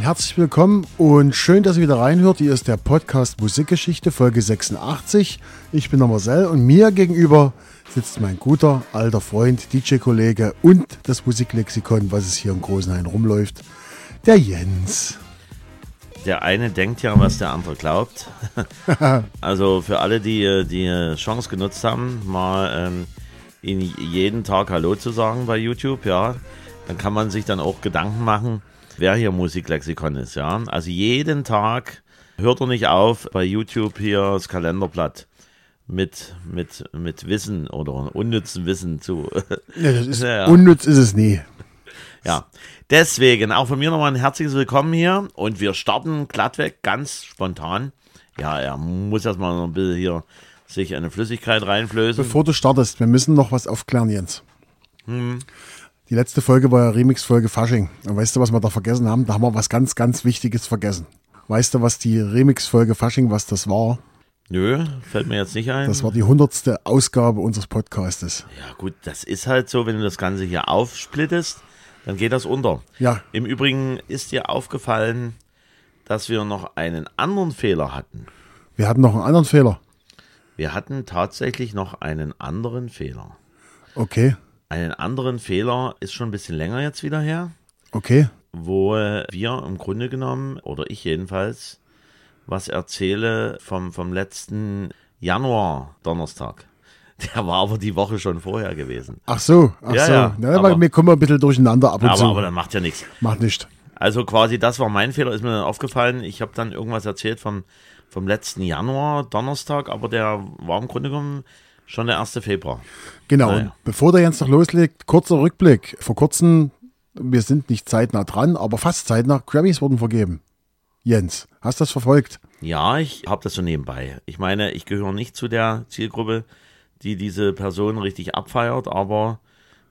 Ein herzlich willkommen und schön, dass ihr wieder reinhört. Hier ist der Podcast Musikgeschichte, Folge 86. Ich bin der Marcel und mir gegenüber sitzt mein guter alter Freund, DJ-Kollege und das Musiklexikon, was es hier im Großenhain rumläuft, der Jens. Der eine denkt ja, was der andere glaubt. also für alle, die die Chance genutzt haben, mal ähm, ihn jeden Tag Hallo zu sagen bei YouTube, ja, dann kann man sich dann auch Gedanken machen, wer hier Musiklexikon ist, ja. Also jeden Tag hört er nicht auf, bei YouTube hier das Kalenderblatt mit, mit, mit Wissen oder unnützen Wissen zu. Ja, ist, ja. Unnütz ist es nie. Ja, deswegen auch von mir nochmal ein herzliches Willkommen hier und wir starten glattweg ganz spontan. Ja, er muss erstmal noch ein bisschen hier sich eine Flüssigkeit reinflößen. Bevor du startest, wir müssen noch was aufklären, Jens. Hm. Die letzte Folge war ja Remix-Folge Fasching. Und weißt du, was wir da vergessen haben? Da haben wir was ganz, ganz Wichtiges vergessen. Weißt du, was die Remix-Folge Fasching, was das war? Nö, fällt mir jetzt nicht ein. Das war die hundertste Ausgabe unseres Podcastes. Ja gut, das ist halt so, wenn du das Ganze hier aufsplittest, dann geht das unter. Ja. Im Übrigen ist dir aufgefallen, dass wir noch einen anderen Fehler hatten. Wir hatten noch einen anderen Fehler. Wir hatten tatsächlich noch einen anderen Fehler. Okay. Einen anderen Fehler ist schon ein bisschen länger jetzt wieder her. Okay. Wo wir im Grunde genommen, oder ich jedenfalls, was erzähle vom, vom letzten Januar Donnerstag. Der war aber die Woche schon vorher gewesen. Ach so, ach ja, so. Ja, ja, aber, mir kommen wir ein bisschen durcheinander ab und aber, zu. Aber das macht ja nichts. Macht nicht. Also quasi, das war mein Fehler, ist mir dann aufgefallen. Ich habe dann irgendwas erzählt vom, vom letzten Januar, Donnerstag, aber der war im Grunde genommen Schon der 1. Februar. Genau. Naja. Und bevor der jetzt noch loslegt, kurzer Rückblick. Vor kurzem, wir sind nicht zeitnah dran, aber fast zeitnah, Grammys wurden vergeben. Jens, hast du das verfolgt? Ja, ich habe das so nebenbei. Ich meine, ich gehöre nicht zu der Zielgruppe, die diese Person richtig abfeiert, aber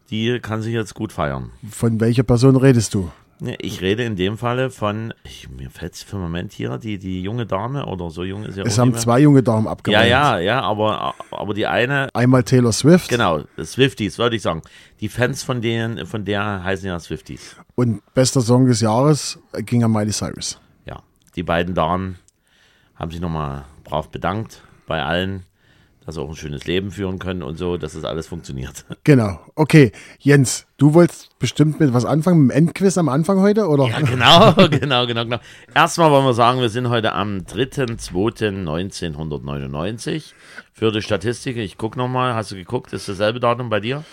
die kann sich jetzt gut feiern. Von welcher Person redest du? Ich rede in dem Falle von, ich, mir fällt es für einen Moment hier, die, die junge Dame oder so jung ist ja Es haben zwei junge Damen abgeräumt. Ja, ja, ja, aber, aber die eine. Einmal Taylor Swift. Genau, Swifties, würde ich sagen. Die Fans von denen, von der heißen ja Swifties. Und bester Song des Jahres ging an Miley Cyrus. Ja, die beiden Damen haben sich nochmal brav bedankt bei allen also auch ein schönes Leben führen können und so, dass das alles funktioniert. Genau. Okay, Jens, du wolltest bestimmt mit was anfangen, mit dem Endquiz am Anfang heute, oder? Ja, genau, genau, genau, genau. Erstmal wollen wir sagen, wir sind heute am 3.2.1999 für die Statistik. Ich gucke nochmal, hast du geguckt, ist dasselbe Datum bei dir?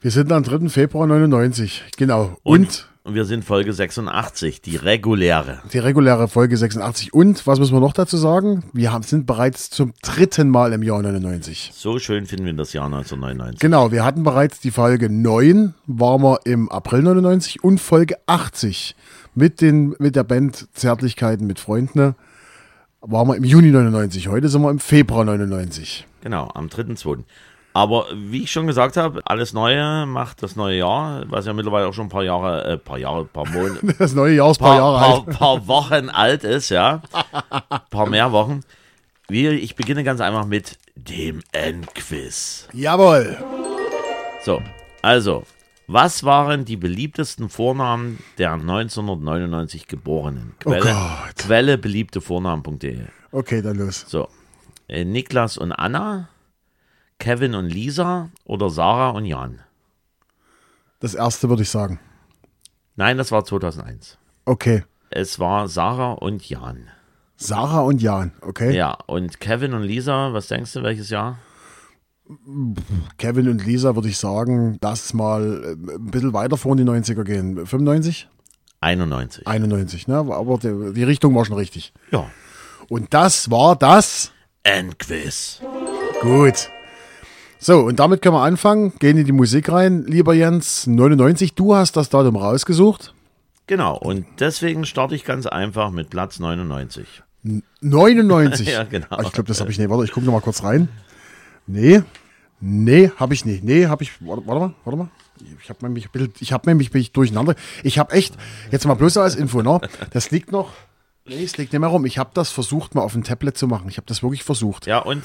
Wir sind am 3. Februar 99, genau. Und, und und wir sind Folge 86, die reguläre. Die reguläre Folge 86. Und was müssen wir noch dazu sagen? Wir haben, sind bereits zum dritten Mal im Jahr 99. So schön finden wir das Jahr 1999. Genau, wir hatten bereits die Folge 9, waren wir im April 99 und Folge 80 mit, den, mit der Band Zärtlichkeiten mit Freunden waren wir im Juni 99. Heute sind wir im Februar 99. Genau, am 3.2. Aber wie ich schon gesagt habe, alles Neue macht das neue Jahr, was ja mittlerweile auch schon ein paar Jahre, äh, paar Jahre, paar Monate. Das neue Jahr ist ein paar, paar Jahre alt. Paar, paar Wochen alt ist, ja. Ein paar mehr Wochen. Ich beginne ganz einfach mit dem Endquiz. Jawohl. So, also, was waren die beliebtesten Vornamen der 1999 Geborenen? Quelle, oh Quelle beliebtevornamen.de. Okay, dann los. So, äh, Niklas und Anna. Kevin und Lisa oder Sarah und Jan? Das erste würde ich sagen. Nein, das war 2001. Okay. Es war Sarah und Jan. Sarah und Jan, okay. Ja, und Kevin und Lisa, was denkst du, welches Jahr? Kevin und Lisa würde ich sagen, lass mal äh, ein bisschen weiter vor in die 90er gehen. 95? 91. 91, ne? Aber die, die Richtung war schon richtig. Ja. Und das war das Endquiz. Gut. So, und damit können wir anfangen. Gehen in die Musik rein, lieber Jens. 99, du hast das Datum rausgesucht. Genau, und deswegen starte ich ganz einfach mit Platz 99. 99? ja, genau. Ah, ich glaube, das habe ich nicht. Warte, ich gucke noch mal kurz rein. Nee, nee, habe ich nicht. Nee, habe ich. Warte, warte, mal, warte mal. Ich habe nämlich, ich hab nämlich bin ich durcheinander. Ich habe echt, jetzt mal bloß als Info, ne? Das liegt noch Nee, es liegt nicht mehr rum. Ich habe das versucht, mal auf dem Tablet zu machen. Ich habe das wirklich versucht. Ja, und?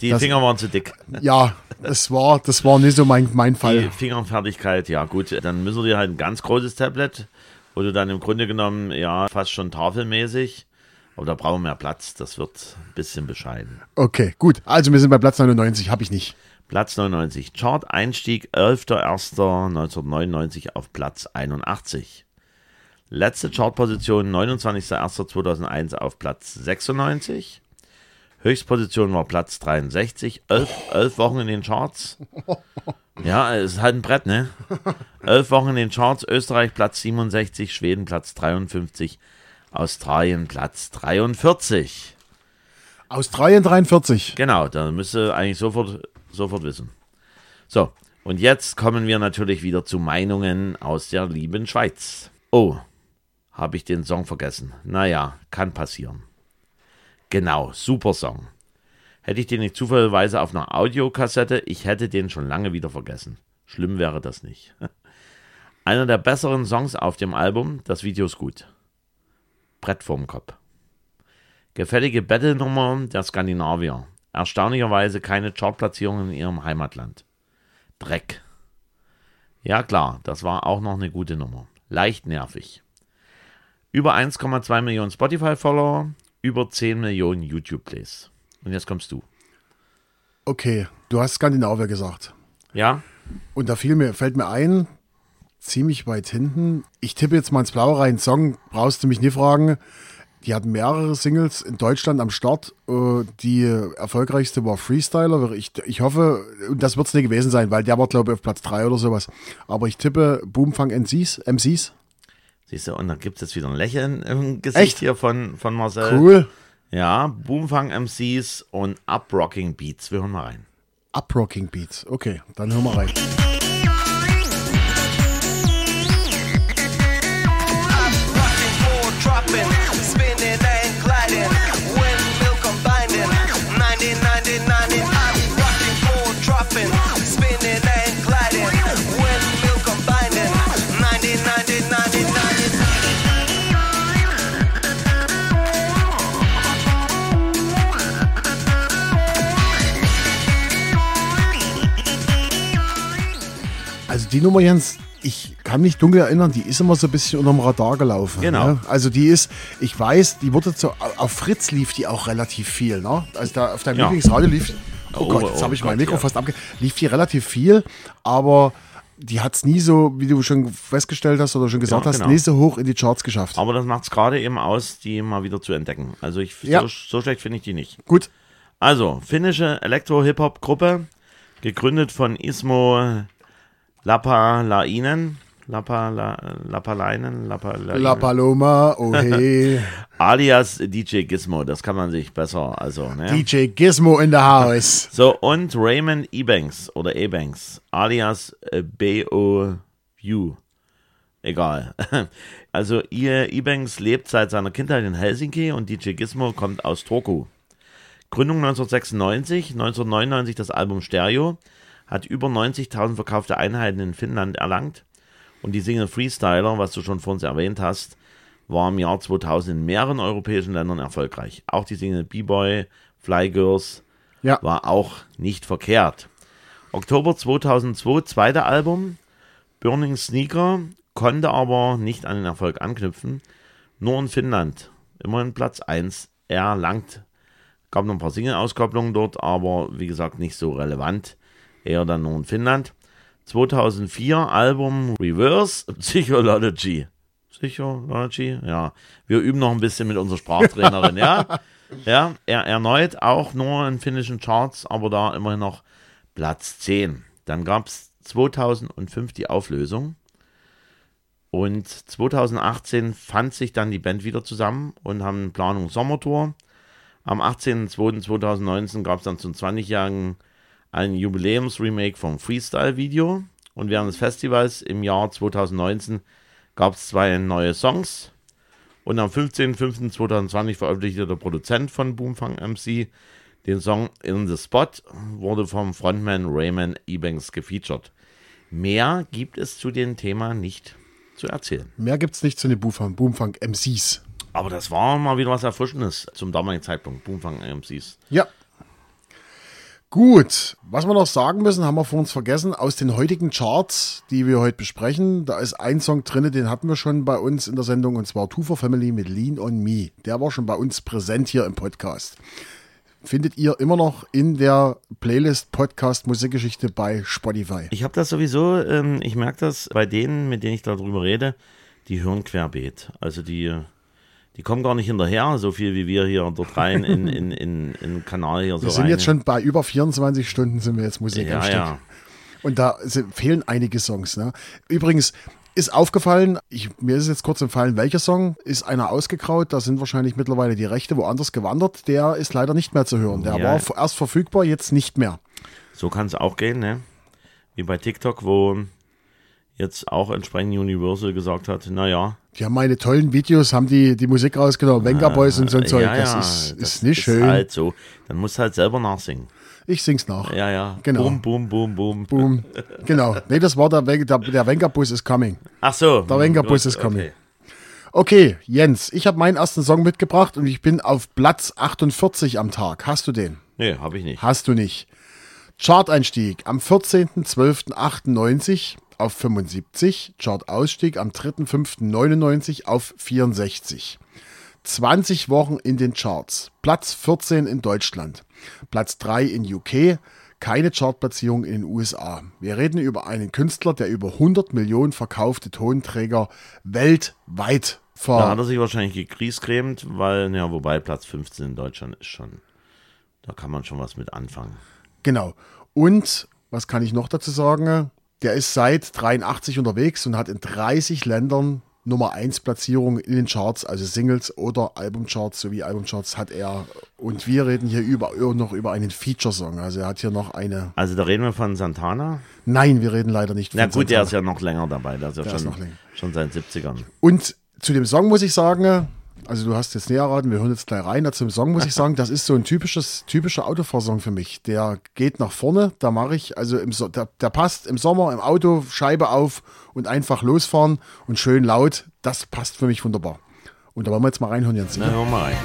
Die das, Finger waren zu dick. Ja, das war, das war nicht so mein, mein Fall. Die Fingerfertigkeit, ja gut. Dann müssen wir dir halt ein ganz großes Tablet wo du dann im Grunde genommen, ja, fast schon tafelmäßig, aber da brauchen wir mehr Platz, das wird ein bisschen bescheiden. Okay, gut. Also wir sind bei Platz 99, habe ich nicht. Platz 99. Chart-Einstieg 11.01.1999 auf Platz 81. Letzte Chartposition 29.01.2001 auf Platz 96. Höchstposition war Platz 63. Elf, elf Wochen in den Charts. Ja, es ist halt ein Brett, ne? Elf Wochen in den Charts. Österreich Platz 67, Schweden Platz 53, Australien Platz 43. Australien 43. Genau, da müsste eigentlich sofort, sofort wissen. So, und jetzt kommen wir natürlich wieder zu Meinungen aus der lieben Schweiz. Oh, habe ich den Song vergessen. Naja, kann passieren. Genau, super Song. Hätte ich den nicht zufälligerweise auf einer Audiokassette, ich hätte den schon lange wieder vergessen. Schlimm wäre das nicht. Einer der besseren Songs auf dem Album, das Video ist gut. Brett vorm Kopf. Gefällige Battle-Nummer der Skandinavier. Erstaunlicherweise keine Chartplatzierung in ihrem Heimatland. Dreck. Ja klar, das war auch noch eine gute Nummer. Leicht nervig. Über 1,2 Millionen Spotify-Follower, über 10 Millionen YouTube-Plays. Und jetzt kommst du. Okay, du hast Skandinavier gesagt. Ja? Und da fiel mir, fällt mir ein, ziemlich weit hinten. Ich tippe jetzt mal ins Blaue rein. Song brauchst du mich nie fragen. Die hatten mehrere Singles in Deutschland am Start. Äh, Die erfolgreichste war Freestyler. Ich, ich hoffe, und das wird es nicht gewesen sein, weil der war, glaube ich, auf Platz 3 oder sowas. Aber ich tippe Boomfang MCs. MCs. Siehst du, und dann gibt es jetzt wieder ein Lächeln im Gesicht Echt? hier von, von Marcel. Cool. Ja, Boomfang MCs und Uprocking Beats. Wir hören mal rein. Uprocking Beats. Okay, dann hören wir rein. Die Nummer, Jens, ich kann mich dunkel erinnern, die ist immer so ein bisschen unterm Radar gelaufen. Genau. Ne? Also die ist, ich weiß, die wurde so, auf Fritz lief die auch relativ viel. Ne? Also da auf deinem Ja. Lieblingsradio lief, oh, Oh, Gott, jetzt oh habe ich mein Gott, Mikro ja. fast abge... Lief die relativ viel, aber die hat es nie so, wie du schon festgestellt hast oder schon gesagt Ja, hast, genau. nie so hoch in die Charts geschafft. Aber das macht es gerade eben aus, die mal wieder zu entdecken. Also ich, Ja. so, so schlecht finde ich die nicht. Gut, Also, finnische Elektro-Hip-Hop-Gruppe, gegründet von Ismo Lapalainen. Lapala, Lapalainen, Lapalainen, La Paloma, oh hey, alias DJ Gizmo, das kann man sich besser, also, ne? DJ Gizmo in the house. So, und Raymond Ebanks oder Ebanks, alias äh, B.O.U. Egal. Also, ihr Ebanks lebt seit seiner Kindheit in Helsinki und DJ Gizmo kommt aus Turku. Gründung 1996, 1999 das Album Stereo, hat über 90.000 verkaufte Einheiten in Finnland erlangt und die Single Freestyler, was du schon vor uns erwähnt hast, war im Jahr 2000 in mehreren europäischen Ländern erfolgreich. Auch die Single B-Boy, Fly Girls, Ja, war auch nicht verkehrt. Oktober 2002, zweite Album, Burning Sneaker, konnte aber nicht an den Erfolg anknüpfen. Nur in Finnland, immerhin Platz 1 erlangt. Gab noch ein paar Single-Auskopplungen dort, aber wie gesagt nicht so relevant. Eher dann nur in Finnland. 2004 Album Reverse Psychology. Psychology, ja. Wir üben noch ein bisschen mit unserer Sprachtrainerin, ja. Ja, er erneut auch nur in finnischen Charts, aber da immerhin noch Platz 10. Dann gab es 2005 die Auflösung. Und 2018 fand sich dann die Band wieder zusammen und haben Planung Sommertour. Am 18.02.2019 gab es dann zum 20-jährigen ein Jubiläumsremake vom Freestyle-Video. Und während des Festivals im Jahr 2019 gab es zwei neue Songs. Und am 15.05.2020 veröffentlichte der Produzent von Boomfang MC den Song In the Spot, wurde vom Frontman Raymond Ebanks gefeatured. Mehr gibt es zu dem Thema nicht zu erzählen. mehr gibt's nicht zu den Boomfang, Boomfang MCs. Aber das war mal wieder was Erfrischendes zum damaligen Zeitpunkt, Boomfang MCs. Ja. Gut, was wir noch sagen müssen, haben wir vor uns vergessen. Aus den heutigen Charts, die wir heute besprechen, da ist ein Song drin, den hatten wir schon bei uns in der Sendung, und zwar Two for Family mit Lean on Me. Der war schon bei uns präsent hier im Podcast. Findet ihr immer noch in der Playlist Podcast Musikgeschichte bei Spotify. Ich habe das sowieso, ähm, ich merke das bei denen, mit denen ich darüber rede, die hören querbeet. Also die, die kommen gar nicht hinterher, so viel wie wir hier dort rein in, in, in, in Kanal hier so Wir sind rein. jetzt schon bei über 24 Stunden sind wir jetzt Musik am ja, Stück. ja. Und da fehlen einige Songs. Ne? Übrigens ist aufgefallen, ich, mir ist jetzt kurz entfallen, welcher Song ist einer ausgegraut. Da sind wahrscheinlich mittlerweile die Rechte woanders gewandert. Der ist leider nicht mehr zu hören. Der Ja. war erst verfügbar, jetzt nicht mehr. So kann es auch gehen, ne? Wie bei TikTok, wo jetzt auch entsprechend Universal gesagt hat, naja, Die haben meine tollen Videos, haben die, die Musik rausgenommen, Venga Boys und so ein Zeug. Ah, ja, das ja, ist, das ist nicht schön. halt so. Dann musst du halt selber nachsingen. Ich sing's nach. Ja, ja. Genau. Boom, boom, boom, boom. Boom. genau. Nee, das war der, der, der Venga Bus is coming. Ach so. Der Wenger-Bus Gut, ist coming. okay. Okay, Jens, ich habe meinen ersten Song mitgebracht und ich bin auf Platz 48 am Tag. Hast du den? Nee, hab ich nicht. Hast du nicht. Chart-Einstieg am 14.12.98 auf 75. Chart-Ausstieg am 3.5.99 auf 64. 20 Wochen in den Charts. Platz 14 in Deutschland. Platz 3 in UK. Keine Chartplatzierung in den USA. Wir reden über einen Künstler, der über 100 Millionen verkaufte Tonträger weltweit ver... Da hat er sich wahrscheinlich gegriescremt, weil, ja, wobei Platz 15 in Deutschland ist schon, da kann man schon was mit anfangen. Genau. Und was kann ich noch dazu sagen? Der ist seit 83 unterwegs und hat in 30 Ländern Nummer 1 Platzierungen in den Charts, also Singles oder Albumcharts sowie Albumcharts hat er. Und wir reden hier über, noch über einen Feature-Song. Also er hat hier noch eine. Also da reden wir von Santana. Nein, wir reden leider nicht Na von gut, der Santana. ist ja noch länger dabei. Der ist ja Der ist schon, noch länger. schon seit 70ern. Und zu dem Song muss ich sagen, also du hast jetzt näher raten, wir hören jetzt gleich rein. Zum Song muss ich sagen, das ist so ein typisches, typischer Autofahrsong für mich. Der geht nach vorne, da mache ich, also im so der, der passt im Sommer im Auto, Scheibe auf und einfach losfahren und schön laut. Das passt für mich wunderbar. Und da wollen wir jetzt mal reinhören, Jens. Na, hör mal rein.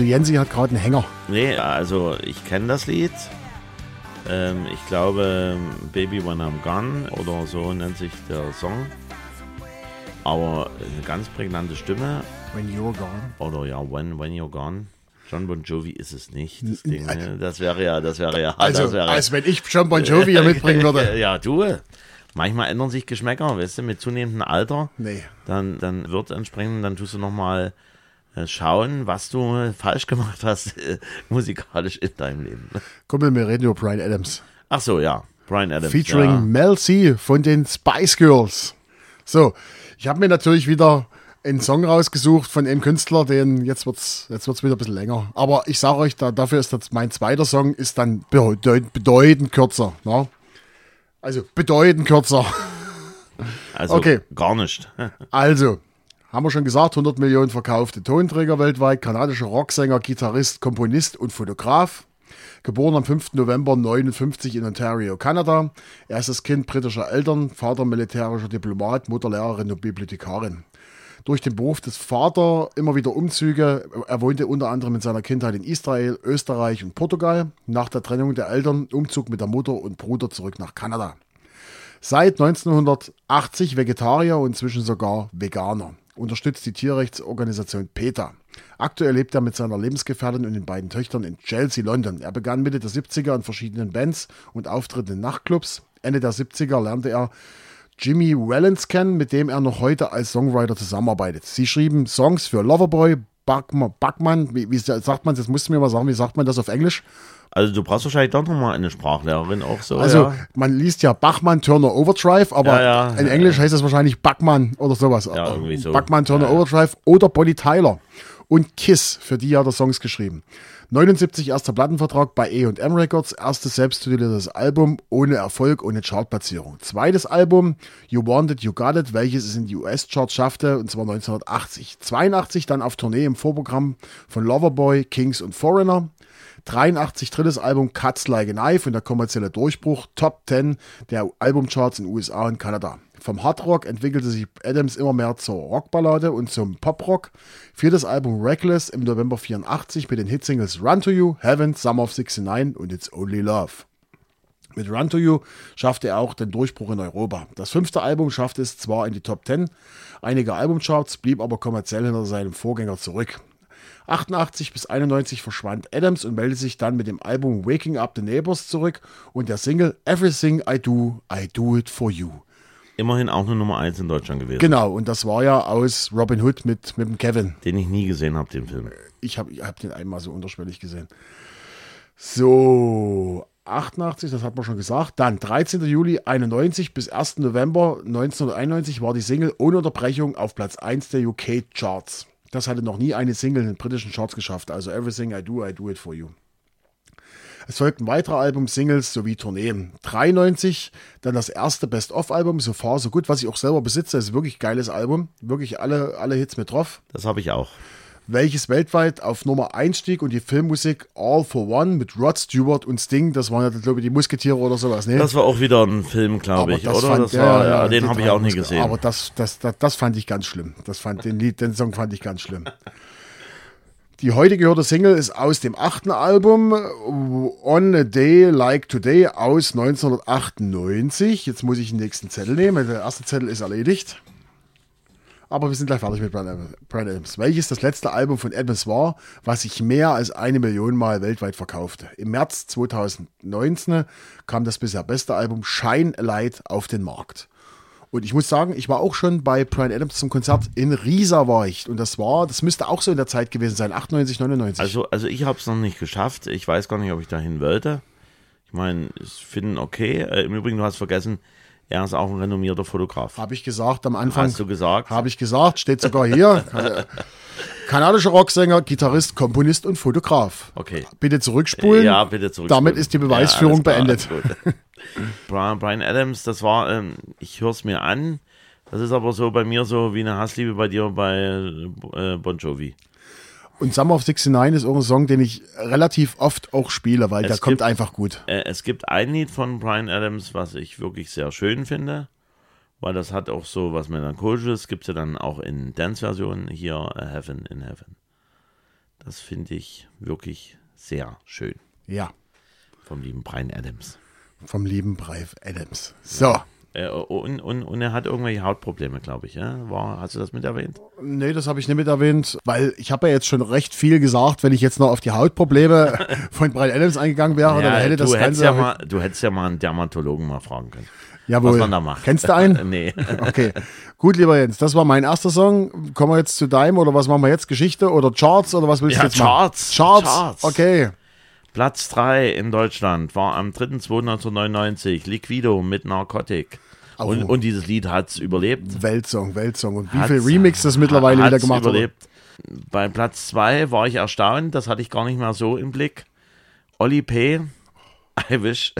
Also Jensi hat gerade einen Hänger. Nee, also ich kenne das Lied. Ähm, ich glaube, Baby When I'm Gone oder so nennt sich der Song. Aber eine ganz prägnante Stimme. When you're gone. Oder ja, When, When You're Gone. John Bon Jovi ist es nicht, das Ding. Ne? Das wäre ja, das wäre ja, Also, das wäre als wenn ich John Bon Jovi hier mitbringen würde. Ja, du. Manchmal ändern sich Geschmäcker, weißt du, mit zunehmendem Alter. Nee. Dann, dann wird entsprechend, dann tust du nochmal schauen, was du falsch gemacht hast, äh, musikalisch in deinem Leben. Kumpel, wir reden über Brian Adams. Ach so, ja. Brian Adams. featuring ja. Mel C von den Spice Girls. So, ich habe mir natürlich wieder einen Song rausgesucht von einem Künstler, den jetzt wird's jetzt wird's wieder ein bisschen länger. Aber ich sage euch, da, dafür ist das mein zweiter Song ist dann bedeut, bedeutend kürzer. Ne? Also bedeutend kürzer. Also Okay. gar nicht. Also, haben wir schon gesagt, 100 Millionen verkaufte Tonträger weltweit, kanadischer Rocksänger, Gitarrist, Komponist und Fotograf. Geboren am 5. November 59 in Ontario, Kanada. Erstes Kind britischer Eltern, Vater militärischer Diplomat, Mutter Lehrerin und Bibliothekarin. Durch den Beruf des Vaters immer wieder Umzüge. Er wohnte unter anderem in seiner Kindheit in Israel, Österreich und Portugal. Nach der Trennung der Eltern Umzug mit der Mutter und Bruder zurück nach Kanada. Seit 1980 Vegetarier und inzwischen sogar Veganer. Unterstützt die Tierrechtsorganisation PETA. Aktuell lebt er mit seiner Lebensgefährtin und den beiden Töchtern in Chelsea, London. Er begann Mitte der 70er in verschiedenen Bands und Auftritten in Nachtclubs. Ende der 70er lernte er Jimmy Wellens kennen, mit dem er noch heute als Songwriter zusammenarbeitet. Sie schrieben Songs für Loverboy, Buckman, wie, wie sagt man, das musst du mir mal sagen, wie sagt man das auf Englisch? Also du brauchst wahrscheinlich doch nochmal eine Sprachlehrerin auch so. Also, ja. man liest ja Bachmann Turner Overdrive, aber Ja, ja. in Englisch heißt das wahrscheinlich Bachmann oder sowas. Ja, irgendwie so. Bachmann Turner. Overdrive oder Bonnie Tyler. Und Kiss, für die hat er Songs geschrieben. 79 erster Plattenvertrag bei E&M Records, erstes selbsttituliertes Album ohne Erfolg, ohne Chartplatzierung. Zweites Album, You Wanted, You Got It, welches es in die US-Charts schaffte, und zwar 1980. 82 dann auf Tournee im Vorprogramm von Loverboy, Kings und Foreigner. 83 drittes Album Cuts Like a Knife und der kommerzielle Durchbruch Top 10 der Albumcharts in USA und Kanada. Vom Hardrock entwickelte sich Adams immer mehr zur Rockballade und zum Poprock. Viertes Album Reckless im November 84 mit den Hitsingles Run to You, Heaven, Summer of 69 und It's Only Love. Mit Run to You schaffte er auch den Durchbruch in Europa. Das fünfte Album schaffte es zwar in die Top 10 einiger Albumcharts, blieb aber kommerziell hinter seinem Vorgänger zurück. 88 bis 91 verschwand Adams und meldete sich dann mit dem Album Waking Up the Neighbors zurück und der Single Everything I Do, I Do It For You. Immerhin auch nur Nummer 1 in Deutschland gewesen. Genau, und das war ja aus Robin Hood mit, mit dem Kevin. Den ich nie gesehen habe, den Film. Ich habe ich hab den einmal so unterschwellig gesehen. So, 88, das hat man schon gesagt. Dann 13. Juli 91 bis 1. November 1991 war die Single ohne Unterbrechung auf Platz 1 der UK-Charts. Das hatte noch nie eine Single in den britischen Charts geschafft. Also Everything I Do, I Do It For You. Es folgten weitere Album-Singles sowie Tourneen. 93, dann das erste Best-of-Album, So Far So Good, was ich auch selber besitze. Das ist wirklich geiles Album. Wirklich alle, alle Hits mit drauf. Das habe ich auch. Welches weltweit auf Nummer 1 stieg und die Filmmusik All for One mit Rod Stewart und Sting, das waren ja, glaube ich, die Musketiere oder sowas. Ne? Das war auch wieder ein Film, glaube ich, oder? fand- das war, ja, den die habe ich auch nie gesehen. Aber das, das, das, das fand ich ganz schlimm. Das fand, den, Lied, den Song fand ich ganz schlimm. Die heute gehörte Single ist aus dem achten Album On a Day Like Today aus 1998. Jetzt muss ich den nächsten Zettel nehmen. Der erste Zettel ist erledigt. Aber wir sind gleich fertig mit Brian Adams-. Welches das letzte Album von Adams war, was sich mehr als eine Million Mal weltweit verkaufte. Im März 2019 kam das bisher beste Album Shine Light auf den Markt. Und ich muss sagen, ich war auch schon bei Brian Adams zum Konzert in Riesa war ich. Und das war, das müsste auch so in der Zeit gewesen sein, 98, 99. Also, also ich habe es noch nicht geschafft. Ich weiß gar nicht, ob ich dahin wollte. Ich meine, ich finde okay. Äh, Im Übrigen, du hast vergessen, er ist auch ein renommierter Fotograf. habe ich gesagt am Anfang. Hast du gesagt? Habe ich gesagt, steht sogar hier. Kan- Kanadischer Rocksänger, Gitarrist, Komponist und Fotograf. Okay. Bitte zurückspulen. Ja, bitte zurück. Damit ist die Beweisführung beendet. Brian, Brian Adams, das war, ähm, ich höre es mir an. Das ist aber so bei mir so wie eine Hassliebe bei dir bei äh, Bon Jovi. Und Summer of 69 ist auch ein Song, den ich relativ oft auch spiele, weil der Es kommt gibt- einfach gut. Äh, es gibt ein Lied von Brian Adams, was ich wirklich sehr schön finde, weil das hat auch so was Melancholisches. Gibt es ja dann auch in Dance-Versionen hier äh, Heaven in Heaven. Das finde ich wirklich sehr schön Ja, vom lieben Brian Adams. vom lieben Brian Adams. So. Äh, und, und, und er hat irgendwelche Hautprobleme, glaube ich. Ja? War, hast du das mit erwähnt? Nee, das habe ich nicht mit erwähnt, weil ich habe ja jetzt schon recht viel gesagt, wenn ich jetzt noch auf die Hautprobleme von Brian Adams eingegangen wäre, dann hätte das du, hättest Ganze... ja mal, du hättest ja mal einen Dermatologen mal fragen können, Jawohl. was man da macht. Kennst du einen? nee. Okay, gut, lieber Jens, das war mein erster Song. Kommen wir jetzt zu deinem oder was machen wir jetzt? Geschichte oder Charts oder was willst du Ja, jetzt machen? Charts. Charts. Charts. Okay. Platz 3 in Deutschland war am 3.2.1999 Liquido mit Narcotic. Und, Oh. und dieses Lied hat es überlebt. Weltsong, Weltsong. Und wie Hat's- viel Remixes mittlerweile wieder gemacht wurde. überlebt. Bei Platz 2 war ich erstaunt, das hatte ich gar nicht mehr so im Blick. Oli P. I wish.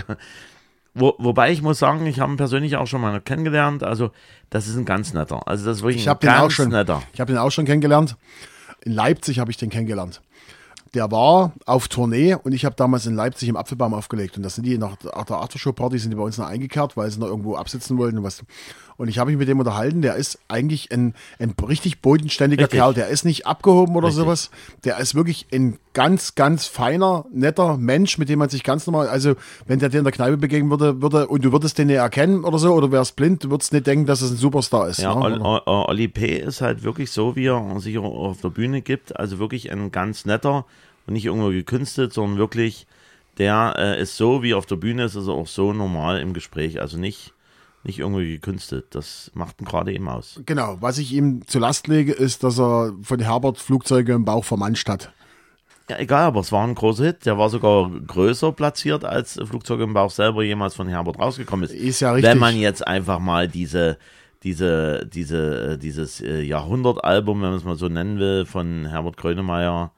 Wo, wobei ich muss sagen, ich habe ihn persönlich auch schon mal kennengelernt. Also, das ist ein ganz netter. Also, das ist wirklich Ich ein ganz schon. netter. Ich habe den auch schon kennengelernt. In Leipzig habe ich den kennengelernt. Der war auf Tournee und ich habe damals in Leipzig im Apfelbaum aufgelegt. Und da sind die nach der Aftershow-Party sind die bei uns noch eingekehrt, weil sie noch irgendwo absitzen wollten und was. Und ich habe mich mit dem unterhalten. Der ist eigentlich ein, ein richtig bodenständiger Richtig. Kerl. Der ist nicht abgehoben oder Richtig. sowas. Der ist wirklich ein ganz, ganz feiner, netter Mensch, mit dem man sich ganz normal, also wenn der dir in der Kneipe begegnen würde, würde und du würdest den nicht erkennen oder so, oder wärst blind, du würdest nicht denken, dass es ein Superstar ist. Ja, ne? Ol- Ol- Ol- Oli P. ist halt wirklich so, wie er sich auf der Bühne gibt. Also wirklich ein ganz netter und nicht irgendwo gekünstelt, sondern wirklich, der äh, ist so, wie auf der Bühne ist, ist er auch so normal im Gespräch. Also nicht, nicht irgendwie gekünstelt. Das macht ihn gerade eben aus. Genau, was ich ihm zur Last lege, ist, dass er von Herbert Flugzeuge im Bauch vermanscht hat. Ja, egal, aber es war ein großer Hit. Der war sogar größer platziert, als Flugzeug im Bauch selber jemals von Herbert rausgekommen ist. Ist ja richtig. Wenn man jetzt einfach mal diese, diese, diese, äh, dieses äh, Jahrhundertalbum, wenn man es mal so nennen will, von Herbert Grönemeyer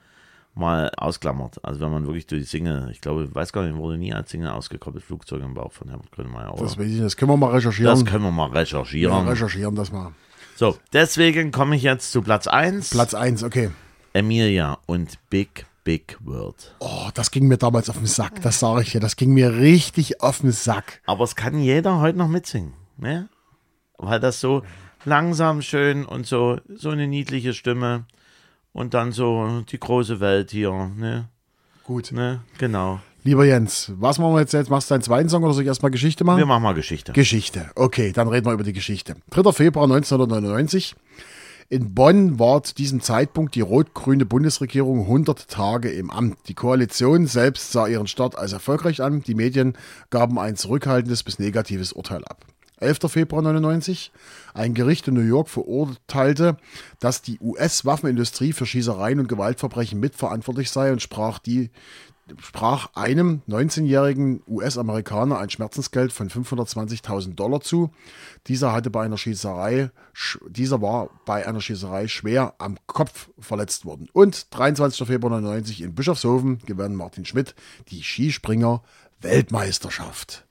mal ausklammert. Also wenn man wirklich durch die Single, ich glaube, weiß gar nicht, wurde nie als Single ausgekoppelt, Flugzeug im Bauch von Herbert Grönemeyer. oder? Das weiß ich. Das können wir mal recherchieren. Das können wir mal recherchieren. ja, recherchieren das mal. so, deswegen komme ich jetzt zu Platz 1. Platz 1, okay. Emilia und Big Big World. Oh, das ging mir damals auf den Sack, das sage ich dir. Das ging mir richtig auf den Sack. Aber es kann jeder heute noch mitsingen, ne? Weil das so langsam schön und so, so eine niedliche Stimme und dann so die große Welt hier, ne? Gut. ne? Genau. Lieber Jens, was machen wir jetzt? Jetzt machst du deinen zweiten Song oder soll ich erstmal Geschichte machen? Wir machen mal Geschichte. Geschichte. Okay, dann reden wir über die Geschichte. 3. Februar 1999. In Bonn war zu diesem Zeitpunkt die rot-grüne Bundesregierung 100 Tage im Amt. Die Koalition selbst sah ihren Start als erfolgreich an. Die Medien gaben ein zurückhaltendes bis negatives Urteil ab. 11. Februar 99. Ein Gericht in New York verurteilte, dass die US-Waffenindustrie für Schießereien und Gewaltverbrechen mitverantwortlich sei und sprach die sprach einem 19-jährigen US-Amerikaner ein Schmerzensgeld von 520.000 Dollar zu. Dieser hatte bei einer Schießerei, sch- dieser war bei einer Schießerei schwer am Kopf verletzt worden. Und 23. Februar 1999 in Bischofshofen gewann Martin Schmidt die Skispringer Weltmeisterschaft.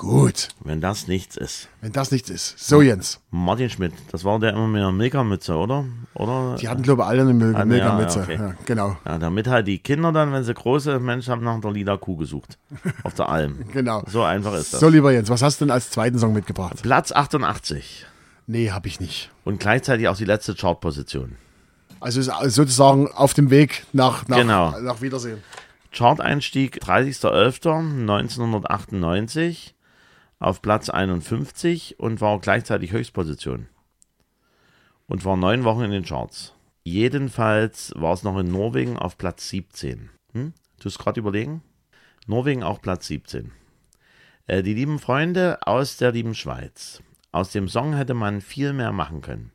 Gut, Wenn das nichts ist. wenn das nichts ist. So Jens, Martin Schmidt, das war der immer mit einer Milka-Mütze, oder? Oder? die hatten glaube ich alle eine Mil Ah, Milka ja, okay. Ja, genau, Ja, damit halt die Kinder dann, wenn sie große Menschen haben, nach der lila Kuh gesucht. Auf der Alm. genau. So einfach ist das. So lieber Jens, was hast du denn als zweiten Song mitgebracht? Platz 88. Nee, habe ich nicht. Und gleichzeitig auch die letzte Chartposition. Also ist sozusagen auf dem Weg nach, nach, Genau. nach Wiedersehen. Charteinstieg 30.11.1998 auf Platz 51 und war gleichzeitig Höchstposition. Und war neun Wochen in den Charts. Jedenfalls war es noch in Norwegen auf Platz 17. Hm? Du es gerade überlegen? Norwegen auch Platz 17. Äh, die lieben Freunde aus der lieben Schweiz. Aus dem Song hätte man viel mehr machen können.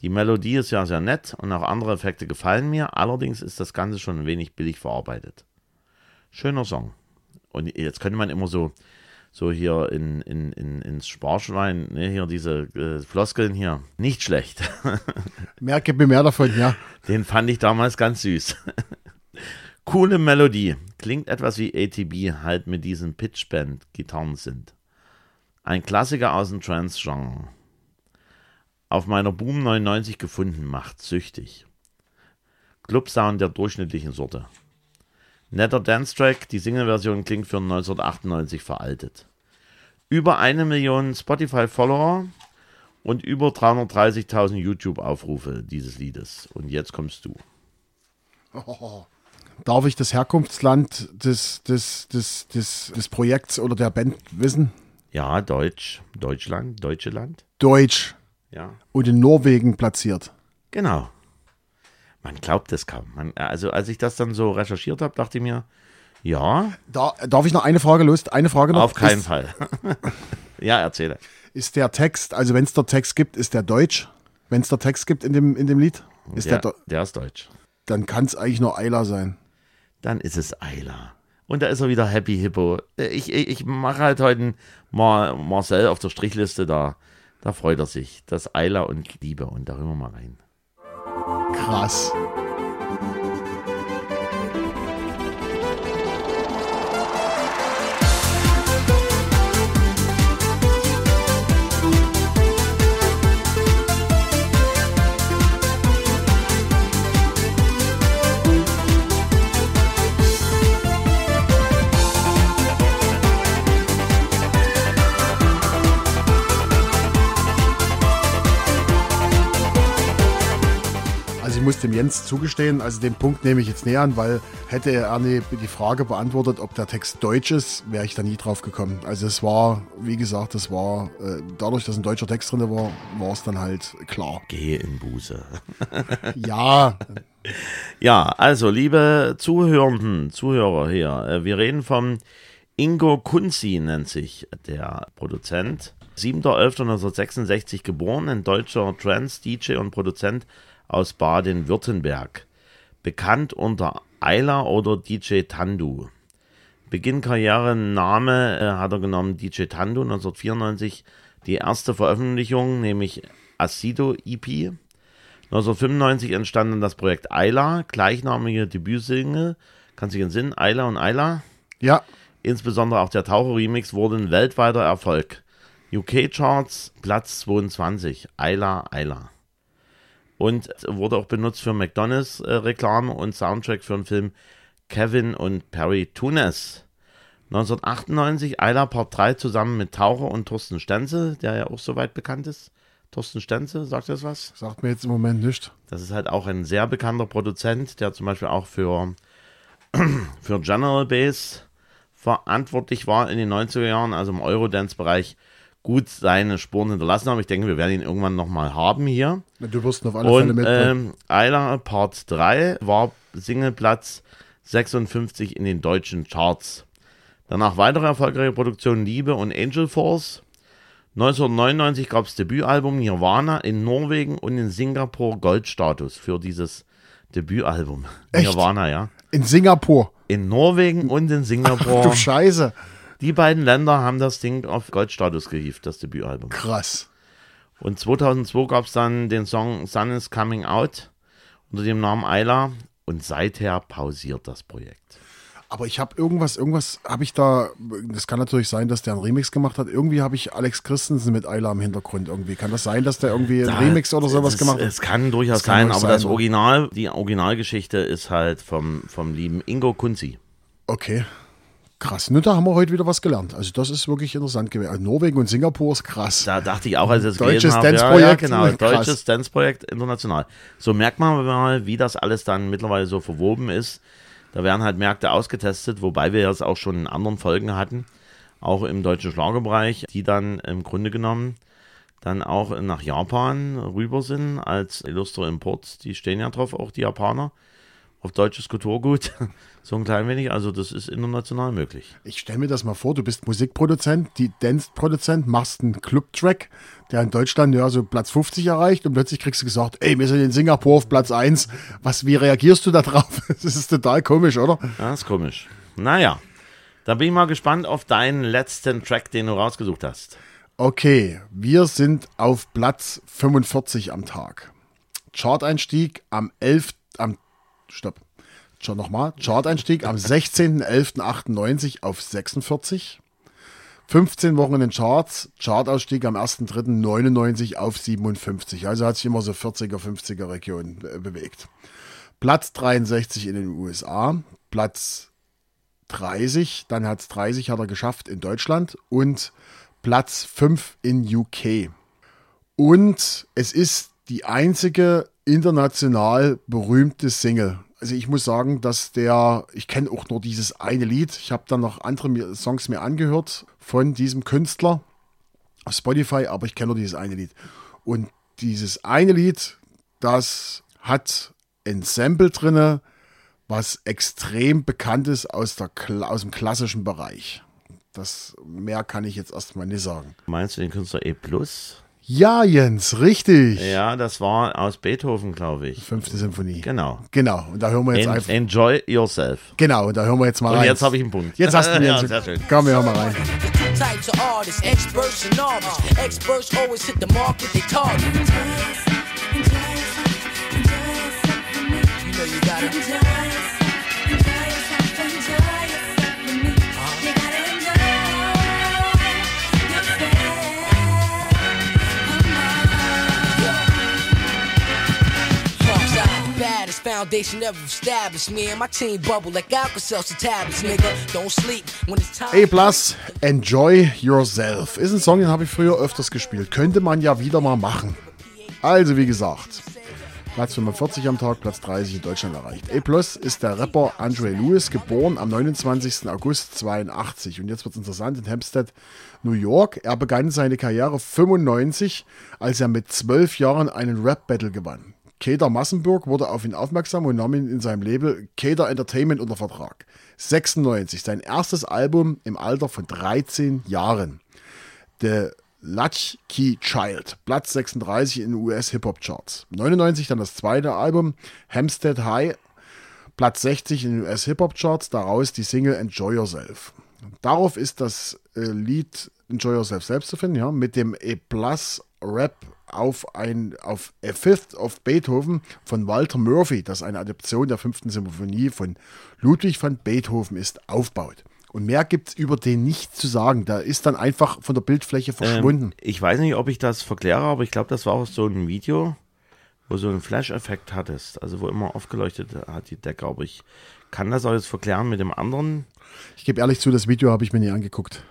Die Melodie ist ja sehr nett und auch andere Effekte gefallen mir, allerdings ist das Ganze schon ein wenig billig verarbeitet. Schöner Song. Und jetzt könnte man immer so, so hier in, in, in, ins Sparschwein, ne, hier diese äh, Floskeln hier, nicht schlecht. Mehr, gib mir mehr davon, ja. Den fand ich damals ganz süß. Coole Melodie. Klingt etwas wie ATB, halt mit diesen Pitchband-Gitarren sind. Ein Klassiker aus dem Trance-Genre. Auf meiner Boom 99 gefunden, macht süchtig. Club-Sound der durchschnittlichen Sorte. Netter Dance-Track, die Single-Version klingt für 1998 veraltet. Über eine Million Spotify-Follower und über 330.000 YouTube-Aufrufe dieses Liedes. Und jetzt kommst du. Darf ich das Herkunftsland des, des, des, des, des Projekts oder der Band wissen? Ja, Deutsch, Deutschland, deutsche Land. Deutsch Ja, und in Norwegen platziert. genau. Man glaubt es kaum. Man, also als ich das dann so recherchiert habe, dachte ich mir, ja, Da, darf ich noch eine Frage los? Eine Frage noch? auf keinen ist, Fall. ja, erzähle. Ist der Text, also wenn es der Text gibt, ist der Deutsch? Wenn es der Text gibt in dem, in dem Lied, ist der, Der, der ist deutsch. dann kann es eigentlich nur Ayla sein. Dann ist es Ayla. Und da ist er wieder Happy Hippo. Ich, ich, ich mache halt heute mal Marcel auf der Strichliste da. Da freut er sich. Das Ayla und Liebe. Und da hören wir mal rein. Krass. Muss dem Jens zugestehen, also den Punkt nehme ich jetzt näher an, weil hätte er die Frage beantwortet, ob der Text deutsch ist, wäre ich da nie drauf gekommen. Also es war, wie gesagt, es war, äh, dadurch, dass ein deutscher Text drin war, war es dann halt klar. Gehe in Buße. Ja, Ja, also liebe Zuhörenden, Zuhörer hier, äh, wir reden vom Ingo Kunzi nennt sich der Produzent. 7.11.1966 geboren, ein deutscher Trance-DJ und Produzent aus Baden-Württemberg. Bekannt unter Ayla oder DJ Tandu. Beginn Karriere Name äh, hat er genommen DJ Tandu 1994. Die erste Veröffentlichung, nämlich Acido EP. 1995 entstand dann das Projekt Ayla, gleichnamige Debütsingle. Kannst du dich entsinnen? Ayla und Ayla. Ja, Insbesondere auch der Taucher-Remix wurde ein weltweiter Erfolg. UK-Charts Platz 22. Ayla, Ayla. Und wurde auch benutzt für McDonalds-Reklame und Soundtrack für den Film Kevin und Perry Tunes. 1998 Ayla Part 3 zusammen mit Taucher und Thorsten Stenzel, der ja auch soweit bekannt ist. Thorsten Stenzel, sagt das was? sagt mir jetzt im Moment nicht. Das ist halt auch ein sehr bekannter Produzent, der zum Beispiel auch für, für General Bass verantwortlich war in den 90er Jahren, also im Eurodance-Bereich, gut seine Spuren hinterlassen haben. Ich denke, wir werden ihn irgendwann nochmal haben hier. Du wirst ihn auf alle Fälle Und mitbringen. ähm, Eiler Part 3 war Singleplatz 56 in den deutschen Charts. Danach weitere erfolgreiche Produktionen Liebe und Angel Force. 1999 gab es Debütalbum Nirvana in Norwegen und in Singapur Goldstatus für dieses Debütalbum. Echt? Nirvana, ja. In Singapur. In Norwegen und in Du Singapur. Scheiße. Die beiden Länder haben das Ding auf Goldstatus gehievt, das Debütalbum. Krass. Und 2002 gab es dann den Song Sun is Coming Out unter dem Namen Ayla und seither pausiert das Projekt. Aber ich habe irgendwas, irgendwas habe ich da, das kann natürlich sein, dass der einen Remix gemacht hat. Irgendwie habe ich Alex Christensen mit Ayla im Hintergrund irgendwie. Kann das sein, dass der irgendwie einen Remix oder sowas es, gemacht hat? Es kann durchaus kann sein, aber sein, das? Original, die Originalgeschichte ist halt vom, vom lieben Ingo Kunzi. Okay. Krass. Nur da haben wir heute wieder was gelernt. Also das ist wirklich interessant gewesen. Also Norwegen und Singapur ist krass. Da dachte ich auch, als ich das Deutsches gelesen habe, Dance-Projekt, Ja, ja, genau, krass. deutsches Dance-Projekt international. So merkt man mal, wie das alles dann mittlerweile so verwoben ist. Da werden halt Märkte ausgetestet, wobei wir das auch schon in anderen Folgen hatten, auch im deutschen Schlagerbereich, die dann im Grunde genommen dann auch nach Japan rüber sind als illustre Import. Die stehen ja drauf, auch die Japaner, auf deutsches Kulturgut. So ein klein wenig, also das ist international möglich. Ich stelle mir das mal vor, du bist Musikproduzent, die Dance-Produzent, machst einen Club-Track, der in Deutschland ja so Platz 50 erreicht und plötzlich kriegst du gesagt, ey, wir sind in Singapur auf Platz 1. Was, wie reagierst du da drauf? Das ist total komisch, oder? Ja, ist komisch. Naja, da bin ich mal gespannt auf deinen letzten Track, den du rausgesucht hast. Okay, wir sind auf Platz 45 am Tag. Chart-Einstieg am 11. am Stopp. Schon nochmal. Chart-Einstieg am 16.11.98 auf 46. 15 Wochen in den Charts. Chartausstieg am 1.3.99 auf 57. Also hat sich immer so 40er, 50er Region äh, bewegt. Platz 63 in den USA. Platz 30, dann hat es 30 hat er geschafft in Deutschland und Platz 5 in UK. Und es ist die einzige international berühmte Single. Also ich muss sagen, dass der, ich kenne auch nur dieses eine Lied. Ich habe dann noch andere Songs mir angehört von diesem Künstler auf Spotify, aber ich kenne nur dieses eine Lied. Und dieses eine Lied, das hat ein Sample drinne, was extrem bekannt ist aus, der, aus dem klassischen Bereich. Das mehr kann ich jetzt erstmal nicht sagen. Meinst du den Künstler E+. Ja, Jens, richtig. Ja, das war aus Beethoven, glaube ich. Fünfte Symphonie. Genau. Genau. Und da hören wir jetzt En einfach. enjoy yourself. Genau, und da hören wir jetzt mal Und rein. jetzt habe ich einen Punkt. Jetzt hast du ja, einen sehr schön. Komm, wir hören mal rein. Types of artists, experts and novice. Experts always hit the market they target. You know you gotta. Foundation ever established. Me and my team bubble like Alka-Seltzer tablets, nigga. Don't sleep when it's time. A plus, Enjoy Yourself. Ist ein Song, den habe ich früher öfters gespielt. Könnte man ja wieder mal machen. Also, wie gesagt, Platz 45 am Tag, Platz 30 in Deutschland erreicht. A plus ist der Rapper Andre Lewis, geboren am 29. August 82. Und jetzt wird es interessant, in Hampstead, New York. Er begann seine Karriere 95, als er mit 12 Jahren einen Rap-Battle gewann. Kader Massenburg wurde auf ihn aufmerksam und nahm ihn in seinem Label Kader Entertainment unter Vertrag. 96, sein erstes Album im Alter von 13 Jahren. The Latchkey Child, Platz 36 in US-Hip-Hop-Charts. 99 dann das zweite Album, Hampstead High, Platz 60 in US-Hip-Hop-Charts, daraus die Single Enjoy Yourself. Darauf ist das äh, Lied Enjoy Yourself selbst zu finden, ja, mit dem E-Plus Rap auf ein auf A Fifth of Beethoven von Walter Murphy, das eine Adaption der fünften Symphonie von Ludwig van Beethoven ist, aufbaut. Und mehr gibt es über den nicht zu sagen. Da ist dann einfach von der Bildfläche verschwunden. Ähm, ich weiß nicht, ob ich das verkläre, aber ich glaube, das war auch so ein Video, wo so einen Flash-Effekt hattest. Also wo immer aufgeleuchtet hat die Decke. Aber ich kann das auch jetzt verklären mit dem anderen. Ich gebe ehrlich zu, das Video habe ich mir nie angeguckt.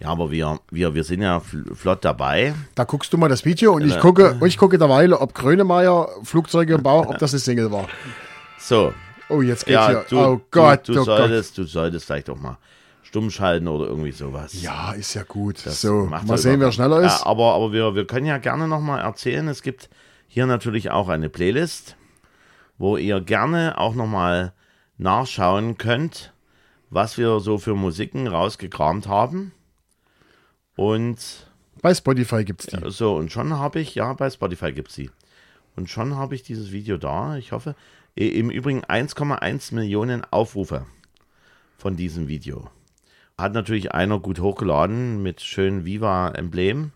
Ja, aber wir, wir, wir sind ja fl- flott dabei. Da guckst du mal das Video und ich gucke, und ich gucke derweil, ob Grönemeyer Flugzeuge im Bauch, ob das eine Single war. So, Oh, jetzt geht's ja, hier. du, oh Gott, du, du oh Gott. solltest, du solltest vielleicht auch mal stumm schalten oder irgendwie sowas. Ja, ist ja gut. Das so, mal sehen, wer schneller ist. Ja, aber aber wir, wir können ja gerne nochmal erzählen, es gibt hier natürlich auch eine Playlist, wo ihr gerne auch nochmal nachschauen könnt, was wir so für Musiken rausgekramt haben. Und Bei Spotify gibt's die. so, und schon habe ich, ja, bei Spotify gibt es sie. Und schon habe ich dieses Video da. Ich hoffe, im Übrigen 1,1 Millionen Aufrufe von diesem Video. Hat natürlich einer gut hochgeladen mit schön Viva-Emblem.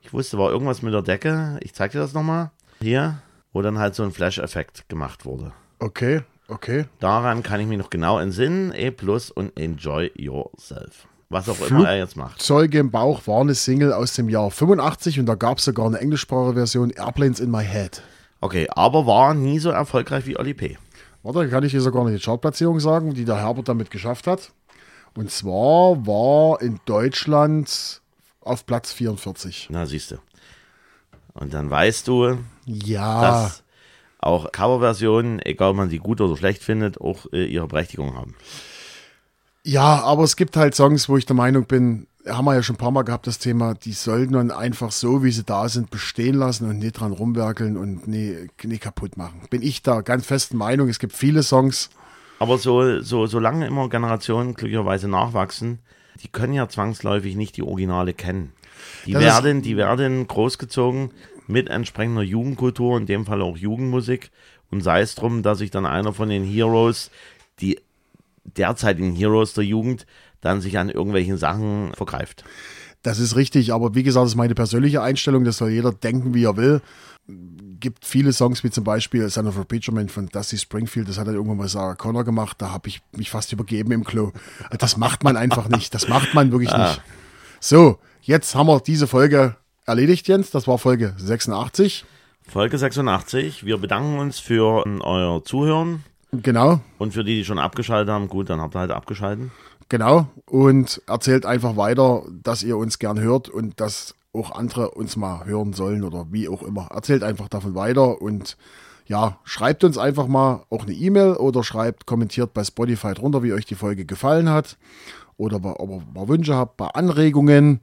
Ich wusste, war irgendwas mit der Decke. Ich zeig dir das nochmal. Hier, wo dann halt so ein Flash-Effekt gemacht wurde. Okay, okay. Daran kann ich mich noch genau entsinnen. E plus und enjoy yourself. Was auch Flug- immer er jetzt macht. Zeuge im Bauch war eine Single aus dem Jahr 85 und da gab es sogar eine englischsprachige Version, Airplanes in My Head. Okay, aber war nie so erfolgreich wie Oli P. Warte, kann ich dir sogar noch die Chartplatzierung sagen, die der Herbert damit geschafft hat. Und zwar war in Deutschland auf Platz 44. Na, siehst du. Und dann weißt du, Ja, dass auch Coverversionen, egal ob man sie gut oder schlecht findet, auch äh, ihre Berechtigung haben. Ja, aber es gibt halt Songs, wo ich der Meinung bin, haben wir ja schon ein paar Mal gehabt, das Thema, die sollten man einfach so, wie sie da sind, bestehen lassen und nicht dran rumwerkeln und nie, nie kaputt machen. Bin ich da ganz festen Meinung. Es gibt viele Songs, Aber so, so, solange immer Generationen glücklicherweise nachwachsen, die können ja zwangsläufig nicht die Originale kennen. Die Das werden, die werden großgezogen mit entsprechender Jugendkultur, in dem Fall auch Jugendmusik. Und sei es drum, dass sich dann einer von den Heroes, die derzeitigen Heroes der Jugend, dann sich an irgendwelchen Sachen vergreift. Das ist richtig, aber wie gesagt, das ist meine persönliche Einstellung, das soll jeder denken, wie er will. Gibt viele Songs, wie zum Beispiel Son of a Preacher Man von Dusty Springfield, das hat dann irgendwann mal Sarah Connor gemacht, da habe ich mich fast übergeben im Klo. Das macht man einfach nicht, das macht man wirklich nicht. So, jetzt haben wir diese Folge erledigt, Jens, das war Folge 86. Folge 86. Wir bedanken uns für euer Zuhören Genau, und für die, die schon abgeschaltet haben. Gut, dann habt ihr halt abgeschaltet. genau. Und erzählt einfach weiter, dass ihr uns gern hört und dass auch andere uns mal hören sollen oder wie auch immer. Erzählt einfach davon weiter und ja, schreibt uns einfach mal auch eine E-Mail oder schreibt, kommentiert bei Spotify drunter, wie euch die Folge gefallen hat. Oder ob ihr mal Wünsche habt, bei Anregungen.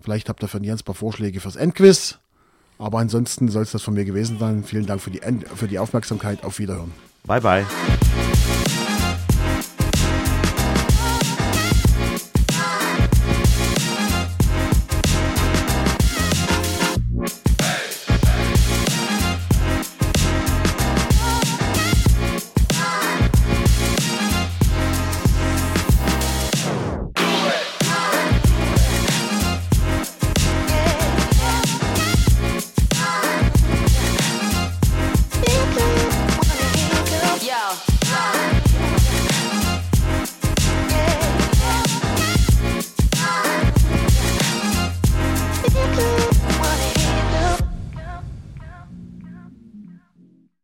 Vielleicht habt ihr für den Jens ein paar Vorschläge fürs Endquiz. Aber ansonsten soll es das von mir gewesen sein. Vielen Dank für die, für die Aufmerksamkeit. Auf Wiederhören. Bye, bye.